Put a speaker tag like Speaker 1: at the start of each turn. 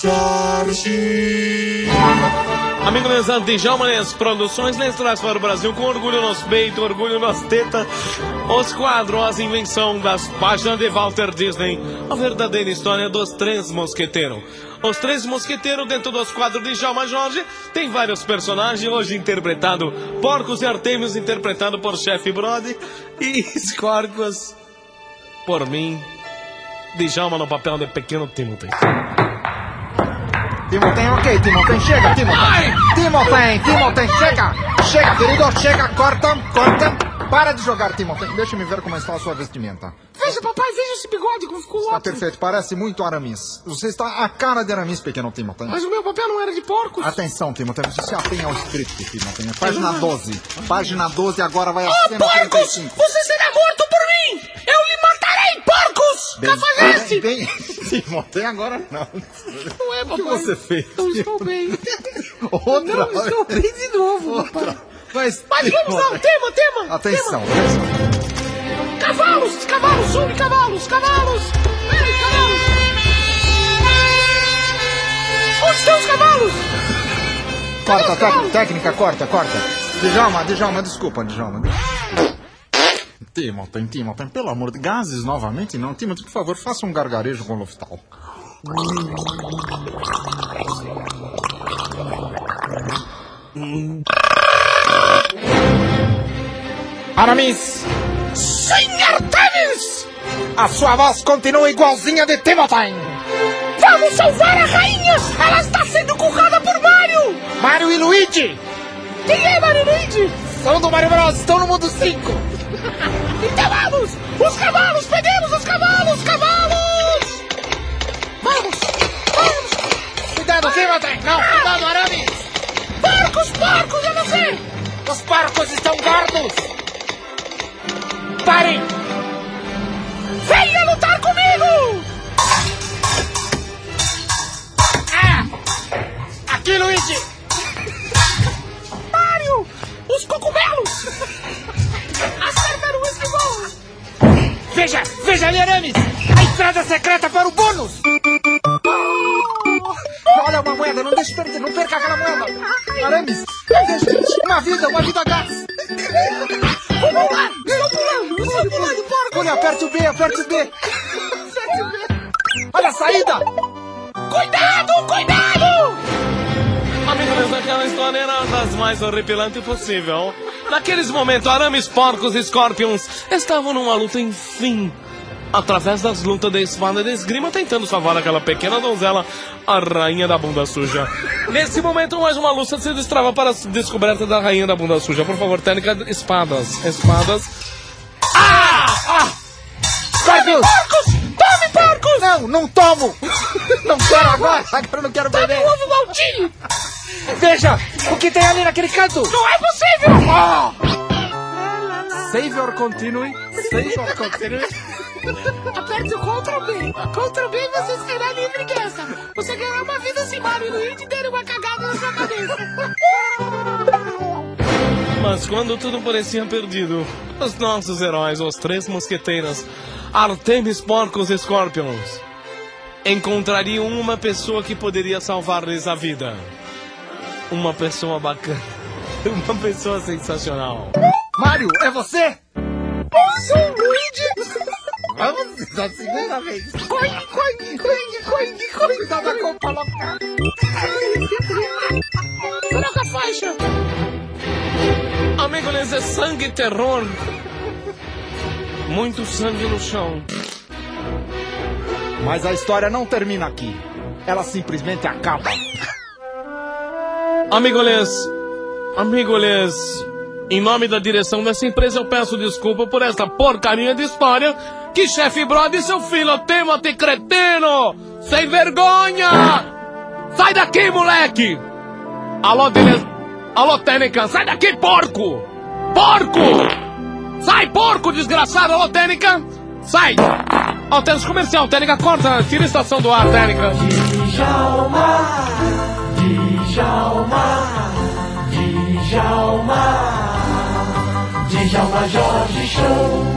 Speaker 1: Jorge.
Speaker 2: Amigo Lesandro Djalma, as produções lhes traz para o Brasil com orgulho nos peitos, orgulho nas tetas, os quadros, as invenção das páginas de Walter Disney, a verdadeira história dos três mosqueteiros. Os três mosqueteiros dentro dos quadros de Djalma Jorge tem vários personagens, hoje interpretado Porcos e Artemios, interpretado por Chef Brody, e Scorpius, por mim, Djalma no papel de pequeno Timothy.
Speaker 3: Timothy, ok, Timothy, chega, Timothy. Timothy, Timothy, chega. Chega, querido, chega, corta, corta. Para de jogar, Timothy. Deixa-me ver como está a sua vestimenta.
Speaker 4: Veja, papai, veja esse bigode como ficou
Speaker 3: Está
Speaker 4: ótimo.
Speaker 3: perfeito, parece muito Aramis. Você está a cara de Aramis, pequeno Timothy.
Speaker 4: Mas o meu papel não era de porcos.
Speaker 3: Atenção, Timothy, você se atenha ao script, Timothy. Página 12. Página 12, agora vai a
Speaker 4: Oh,
Speaker 3: cena
Speaker 4: porcos!
Speaker 3: 35.
Speaker 4: Você será morto por mim! Eu lhe matarei, porcos! Cafajeste!
Speaker 3: bem, Timothy, agora não.
Speaker 4: Não é,
Speaker 3: O que
Speaker 4: papai.
Speaker 3: você fez?
Speaker 4: Não estou bem.
Speaker 3: Outra
Speaker 4: Não estou bem de novo, papai.
Speaker 3: Mas,
Speaker 4: Mas vamos lá, o tema, tema!
Speaker 3: Atenção,
Speaker 4: tema.
Speaker 3: atenção.
Speaker 4: Cavalos, cavalos, sube cavalos, cavalos! Ei, cavalos! Onde estão os cavalos?
Speaker 3: Corta, tec- técnica, corta, corta. Djalma, Djalma, desculpa, Djalma. Timothy, Timothy, pelo amor de gases novamente não. Timothy, por favor, faça um gargarejo com Loftal. Aramis,
Speaker 4: Senhor Tevis!
Speaker 3: a sua voz continua igualzinha de Timothy.
Speaker 4: Vamos salvar a rainha! Ela está sendo currada por Mario!
Speaker 3: Mario e Luigi
Speaker 4: Quem é Mario Luigi?
Speaker 3: são do Mario Bros, estão no mundo 5.
Speaker 4: Então vamos! Os cavalos! Peguemos os cavalos! Cavalos! Vamos! Vamos!
Speaker 3: Cuidado, Timothy! Não, cuidado, Aramis!
Speaker 4: Porcos! Porcos! É você!
Speaker 3: Os porcos estão gordos! Parem!
Speaker 4: Venha lutar comigo!
Speaker 3: Aqui, Luigi! Aramis! A estrada secreta para o bônus! Olha uma moeda, não deixe perder, não perca aquela moeda! Aramis, veja, uma vida, uma vida gás!
Speaker 4: Vamos lá! Estou pulando! Estou pulando, porco!
Speaker 3: Olha, aperte o B, aperte o B!
Speaker 4: Aperte o B.
Speaker 3: Olha a saída!
Speaker 4: Cuidado! Cuidado!
Speaker 2: Amigo, mas aquela história era das mais horripilantes possível. Naqueles momentos, arames, porcos e scorpions estavam numa luta, enfim. Através das lutas de espada e de esgrima, tentando salvar aquela pequena donzela, a rainha da bunda suja. Nesse momento, mais uma luta se destrava para a descoberta da rainha da bunda suja. Por favor, técnica, espadas. Espadas.
Speaker 3: Scorpius!
Speaker 4: Porcos! Tome, porcos!
Speaker 3: Não, não tomo! Não quero agora! Agora eu não quero
Speaker 4: Tome
Speaker 3: beber!
Speaker 4: o ovo maltinho!
Speaker 3: Veja, o que tem ali naquele canto!
Speaker 4: Não é possível!
Speaker 3: Save or continue? Save or continue?
Speaker 4: Aperte o Ctrl B. Ctrl B e você será livre dessa. Você ganhará uma vida sem Mario e Luigi derem uma cagada na sua cabeça.
Speaker 2: Mas quando tudo parecia perdido, os nossos heróis, os três mosqueteiros, Artemis, Porcos e Scorpions, encontrariam uma pessoa que poderia salvar-lhes a vida. Uma pessoa bacana. Uma pessoa sensacional.
Speaker 3: Mário, é você?
Speaker 4: Sou o Luigi.
Speaker 3: Vamos, da segunda vez.
Speaker 4: Coing, coing, coing, coing, coing.
Speaker 3: Cuidado da copa local.
Speaker 4: Troca a faixa.
Speaker 2: Amigo, eles é sangue e terror. Muito sangue no chão.
Speaker 3: Mas a história não termina aqui. Ela simplesmente acaba.
Speaker 2: Amigoles, amigoles, em nome da direção dessa empresa eu peço desculpa por essa porcaria de história que chefe Brody e seu filho Timothy cretino, sem vergonha! Sai daqui, moleque! Alô, dire... Alô, Tênica, sai daqui, porco! Porco! Sai, porco, desgraçado! Alô, Tênica! Sai! Ó, temos comercial, Tênica, corta, tira a estação do ar, Tênica.
Speaker 1: Djalma, Djalma, Djalma, Djalma Jorge Show.